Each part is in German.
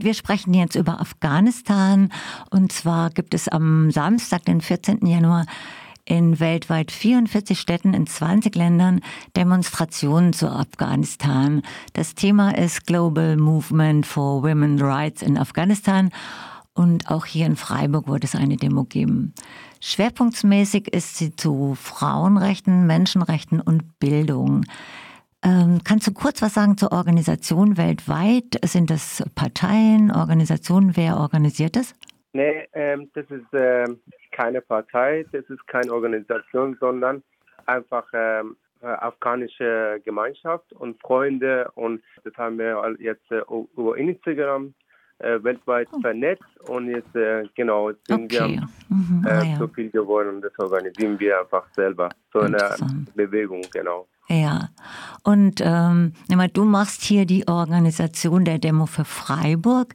Wir sprechen jetzt über Afghanistan und zwar gibt es am Samstag, den 14. Januar, in weltweit 44 Städten in 20 Ländern Demonstrationen zu Afghanistan. Das Thema ist Global Movement for Women's Rights in Afghanistan und auch hier in Freiburg wird es eine Demo geben. Schwerpunktmäßig ist sie zu Frauenrechten, Menschenrechten und Bildung. Ähm, kannst du kurz was sagen zur Organisation weltweit? Sind das Parteien, Organisationen? Wer organisiert das? Nee, ähm, das ist äh, keine Partei, das ist keine Organisation, sondern einfach ähm, äh, afghanische Gemeinschaft und Freunde und das haben wir jetzt äh, über Instagram äh, weltweit oh. vernetzt und jetzt äh, genau jetzt sind okay. wir mhm. äh, ah, ja. so viel geworden und das organisieren wir einfach selber so eine Bewegung genau. Ja, und ähm, du machst hier die Organisation der Demo für Freiburg.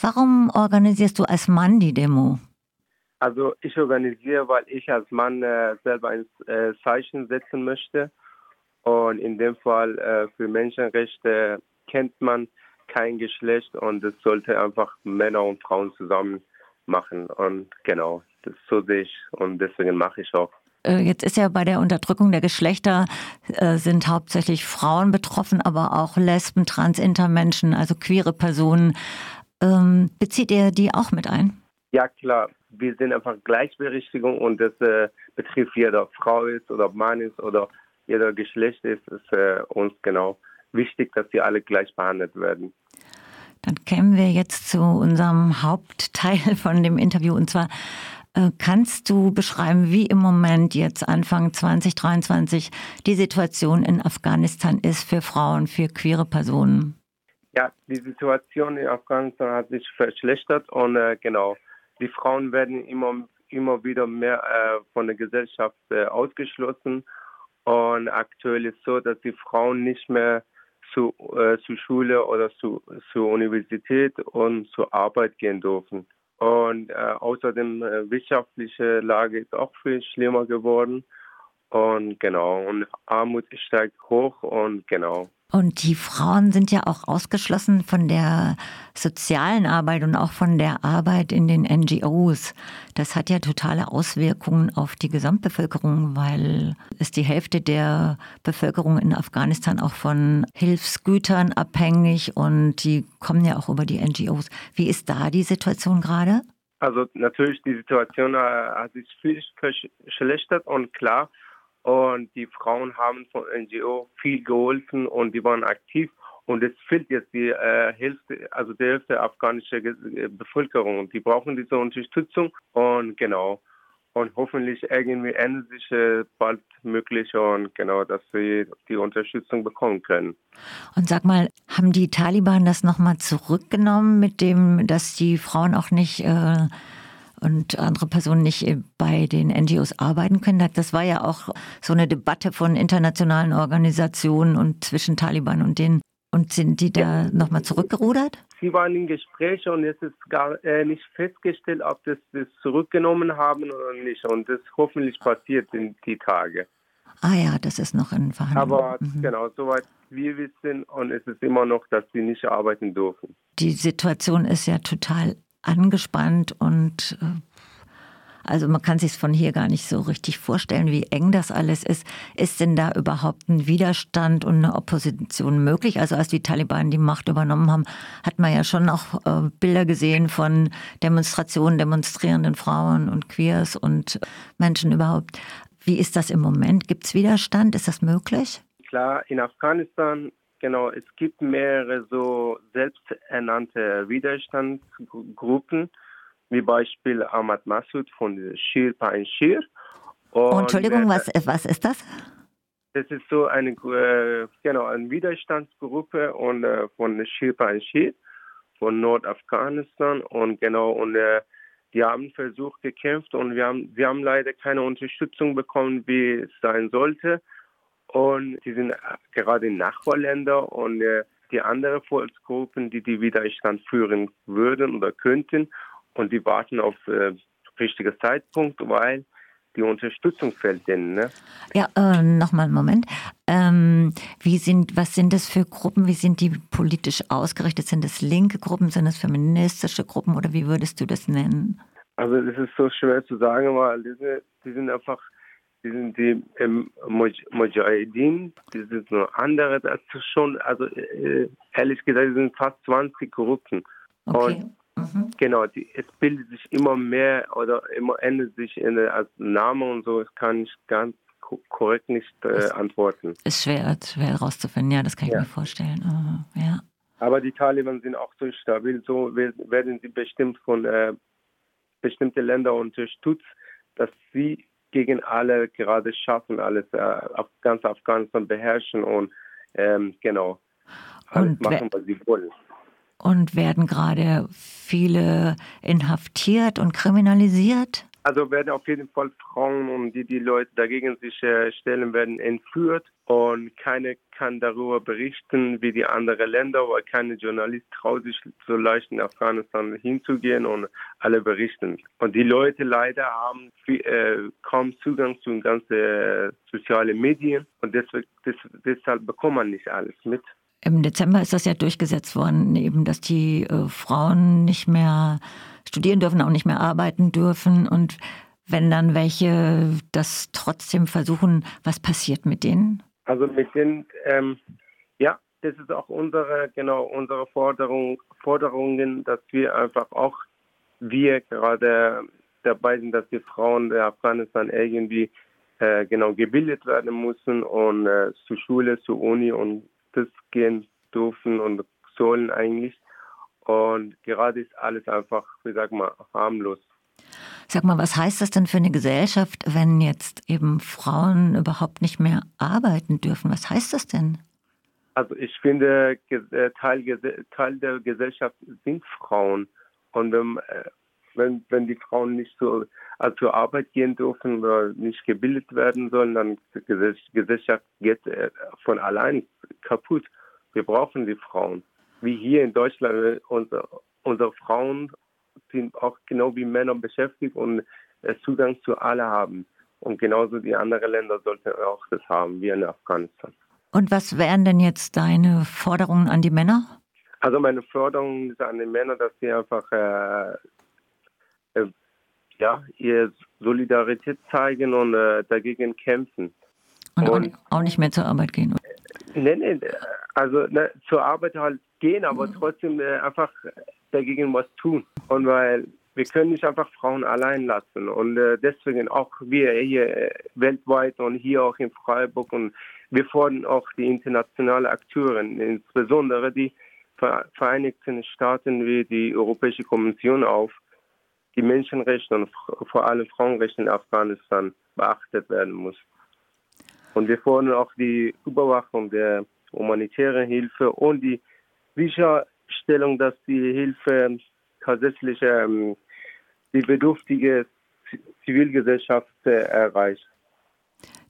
Warum organisierst du als Mann die Demo? Also ich organisiere, weil ich als Mann äh, selber ein äh, Zeichen setzen möchte. Und in dem Fall äh, für Menschenrechte kennt man kein Geschlecht und es sollte einfach Männer und Frauen zusammen machen. Und genau, das so sehe ich und deswegen mache ich auch. Äh, jetzt ist ja bei der Unterdrückung der Geschlechter äh, sind hauptsächlich Frauen betroffen, aber auch Lesben, Trans, Intermenschen, also queere Personen. Ähm, bezieht ihr die auch mit ein? Ja, klar. Wir sind einfach Gleichberechtigung und das äh, betrifft jeder Frau ist oder Mann ist oder jeder Geschlecht ist, ist für uns genau wichtig, dass sie alle gleich behandelt werden. Dann kämen wir jetzt zu unserem Hauptteil von dem Interview und zwar äh, kannst du beschreiben, wie im Moment jetzt Anfang 2023 die Situation in Afghanistan ist für Frauen, für queere Personen? Ja, die Situation in Afghanistan hat sich verschlechtert und äh, genau, die Frauen werden immer, immer wieder mehr äh, von der Gesellschaft äh, ausgeschlossen und aktuell ist so, dass die Frauen nicht mehr zu, äh, zur Schule oder zu, zur Universität und zur Arbeit gehen dürfen. Und äh, außerdem äh, wirtschaftliche Lage ist auch viel schlimmer geworden. Und genau, und Armut steigt hoch und genau. Und die Frauen sind ja auch ausgeschlossen von der sozialen Arbeit und auch von der Arbeit in den NGOs. Das hat ja totale Auswirkungen auf die Gesamtbevölkerung, weil ist die Hälfte der Bevölkerung in Afghanistan auch von Hilfsgütern abhängig und die kommen ja auch über die NGOs. Wie ist da die Situation gerade? Also natürlich, die Situation äh, hat sich viel verschlechtert und klar, und die Frauen haben von NGO viel geholfen und die waren aktiv. Und es fehlt jetzt die äh, Hälfte, also die Hälfte afghanische äh, Bevölkerung. Die brauchen diese Unterstützung. Und genau. Und hoffentlich irgendwie ändert sich äh, bald möglich und genau, dass sie die Unterstützung bekommen können. Und sag mal, haben die Taliban das nochmal zurückgenommen mit dem, dass die Frauen auch nicht äh, und andere Personen nicht bei den NGOs arbeiten können. Das war ja auch so eine Debatte von internationalen Organisationen und zwischen Taliban und denen. Und sind die da nochmal zurückgerudert? Sie waren in Gesprächen und es ist gar äh, nicht festgestellt, ob das, das zurückgenommen haben oder nicht. Und das hoffentlich passiert in die Tage. Ah ja, das ist noch in Verhandlungen. Aber mhm. genau, soweit wir wissen und es ist immer noch, dass sie nicht arbeiten dürfen. Die Situation ist ja total angespannt und äh, also man kann sich von hier gar nicht so richtig vorstellen, wie eng das alles ist. Ist denn da überhaupt ein Widerstand und eine Opposition möglich? Also als die Taliban die Macht übernommen haben, hat man ja schon auch äh, Bilder gesehen von Demonstrationen, demonstrierenden Frauen und Queers und Menschen überhaupt. Wie ist das im Moment? Gibt es Widerstand? Ist das möglich? Klar, in Afghanistan Genau, es gibt mehrere so selbsternannte Widerstandsgruppen, wie Beispiel Ahmad Massoud von Shir Pain Shir. Und, Entschuldigung, was, was ist das? Das ist so eine, äh, genau, eine Widerstandsgruppe und, äh, von Shir Pain Shir von Nordafghanistan und genau, und äh, die haben versucht gekämpft und wir haben, wir haben leider keine Unterstützung bekommen, wie es sein sollte. Und die sind gerade Nachbarländer und äh, die anderen Volksgruppen, die die Widerstand führen würden oder könnten. Und die warten auf äh, richtigen Zeitpunkt, weil die Unterstützung fehlt denen. Ne? Ja, äh, nochmal einen Moment. Ähm, wie sind, was sind das für Gruppen? Wie sind die politisch ausgerichtet? Sind das linke Gruppen? Sind das feministische Gruppen? Oder wie würdest du das nennen? Also das ist so schwer zu sagen, weil die sind, die sind einfach, die sind die ähm, Mujahideen, die sind nur andere, das ist schon, also äh, ehrlich gesagt, die sind fast 20 Gruppen. Okay. Und Mhm. Genau, die, es bildet sich immer mehr oder immer ändert sich in, als Name und so. Das kann ich ganz korrekt nicht äh, antworten. Ist schwer, schwer herauszufinden, ja, das kann ich ja. mir vorstellen. Uh, ja. Aber die Taliban sind auch so stabil, so werden sie bestimmt von äh, bestimmten Ländern unterstützt, dass sie gegen alle gerade schaffen, alles äh, ganz Afghanistan beherrschen und ähm, genau. Alles und machen, was sie wollen. Und werden gerade viele inhaftiert und kriminalisiert? Also werden auf jeden Fall Frauen und die, die Leute dagegen sich äh, stellen, werden entführt und keiner kann darüber berichten wie die anderen Länder, weil keine Journalist traut sich so leicht in Afghanistan hinzugehen und alle berichten. Und die Leute leider haben viel, äh, kaum Zugang zu ganzen äh, sozialen Medien und deswegen, des, deshalb bekommt man nicht alles mit. Im Dezember ist das ja durchgesetzt worden, eben, dass die äh, Frauen nicht mehr studieren dürfen, auch nicht mehr arbeiten dürfen. Und wenn dann welche das trotzdem versuchen, was passiert mit denen? Also mit denen, ähm, ja, das ist auch unsere, genau, unsere Forderung, Forderungen, dass wir einfach auch, wir gerade dabei sind, dass die Frauen der Afghanistan irgendwie äh, genau gebildet werden müssen und äh, zur Schule, zur Uni und das gehen dürfen und sollen eigentlich. Und gerade ist alles einfach, wie sag mal, harmlos. Sag mal, was heißt das denn für eine Gesellschaft, wenn jetzt eben Frauen überhaupt nicht mehr arbeiten dürfen? Was heißt das denn? Also ich finde, äh, Teil, Teil der Gesellschaft sind Frauen. Und wenn, äh, wenn, die Frauen nicht so, also zur Arbeit gehen dürfen oder nicht gebildet werden sollen, dann die Gesellschaft geht äh, von allein kaputt. Wir brauchen die Frauen. Wie hier in Deutschland, unsere, unsere Frauen sind auch genau wie Männer beschäftigt und äh, Zugang zu alle haben. Und genauso die anderen Länder sollten auch das haben, wie in Afghanistan. Und was wären denn jetzt deine Forderungen an die Männer? Also meine Forderung ist an die Männer, dass sie einfach äh, äh, ja, ihre Solidarität zeigen und äh, dagegen kämpfen. Und, und auch nicht mehr zur Arbeit gehen? Nee, nee, also ne, zur Arbeit halt gehen, aber mhm. trotzdem äh, einfach dagegen was tun. Und weil wir können nicht einfach Frauen allein lassen. Und äh, deswegen auch wir hier äh, weltweit und hier auch in Freiburg und wir fordern auch die internationalen Akteure, insbesondere die Vereinigten Staaten wie die Europäische Kommission auf, die Menschenrechte und vor allem Frauenrechte in Afghanistan beachtet werden muss. Und wir fordern auch die Überwachung der humanitären Hilfe und die Sicherstellung, dass die Hilfe tatsächlich ähm, die bedürftige Zivilgesellschaft äh, erreicht.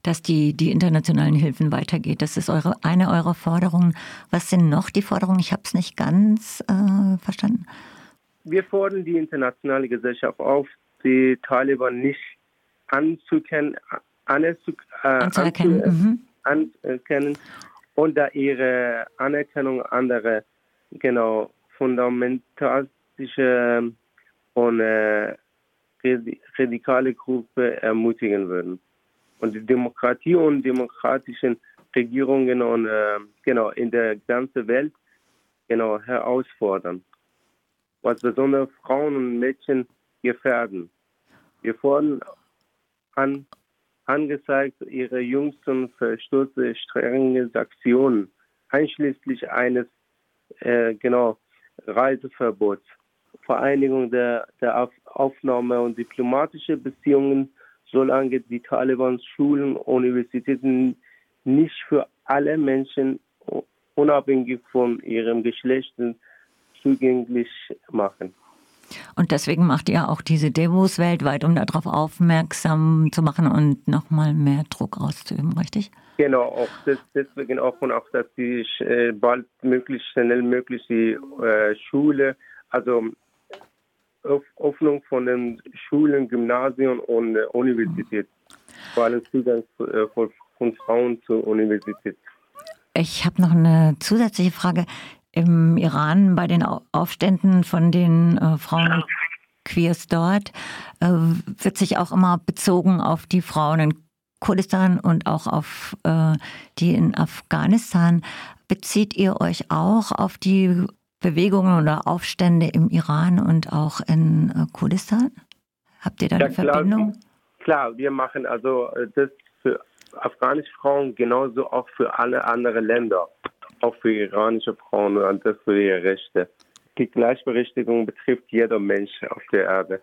Dass die, die internationalen Hilfen weitergeht, das ist eure, eine eurer Forderungen. Was sind noch die Forderungen? Ich habe es nicht ganz äh, verstanden wir fordern die internationale Gesellschaft auf, die Taliban nicht anzukennen, anzu, äh, anzuerkennen, mhm. anerkennen und da ihre Anerkennung anderer genau fundamentalistische und äh, radikale Gruppen ermutigen würden. Und die Demokratie und demokratischen Regierungen und, äh, genau in der ganzen Welt genau herausfordern was besonders Frauen und Mädchen gefährden. Wir fordern an, angezeigt ihre jüngsten Verstöße strenge Sanktionen, einschließlich eines äh, genau Reiseverbots, Vereinigung der, der Aufnahme und diplomatische Beziehungen, solange die Taliban Schulen und Universitäten nicht für alle Menschen unabhängig von ihrem Geschlecht zugänglich machen. Und deswegen macht ihr auch diese Demos weltweit, um darauf aufmerksam zu machen und nochmal mehr Druck auszuüben, richtig? Genau, auch das, deswegen auch und auch, dass die äh, bald möglichst schnell möglich die äh, Schule, also Öffnung von den Schulen, Gymnasien und äh, Universität. Vor allem Zugang äh, von Frauen zur Universität. Ich habe noch eine zusätzliche Frage. Im Iran bei den Aufständen von den äh, Frauen Queers dort äh, wird sich auch immer bezogen auf die Frauen in Kurdistan und auch auf äh, die in Afghanistan. Bezieht ihr euch auch auf die Bewegungen oder Aufstände im Iran und auch in äh, Kurdistan? Habt ihr da ja, eine Verbindung? Klar, wir machen also äh, das für afghanische Frauen genauso auch für alle anderen Länder, auch für iranische Frauen und das für ihre Rechte. Die Gleichberechtigung betrifft jeder Mensch auf der Erde.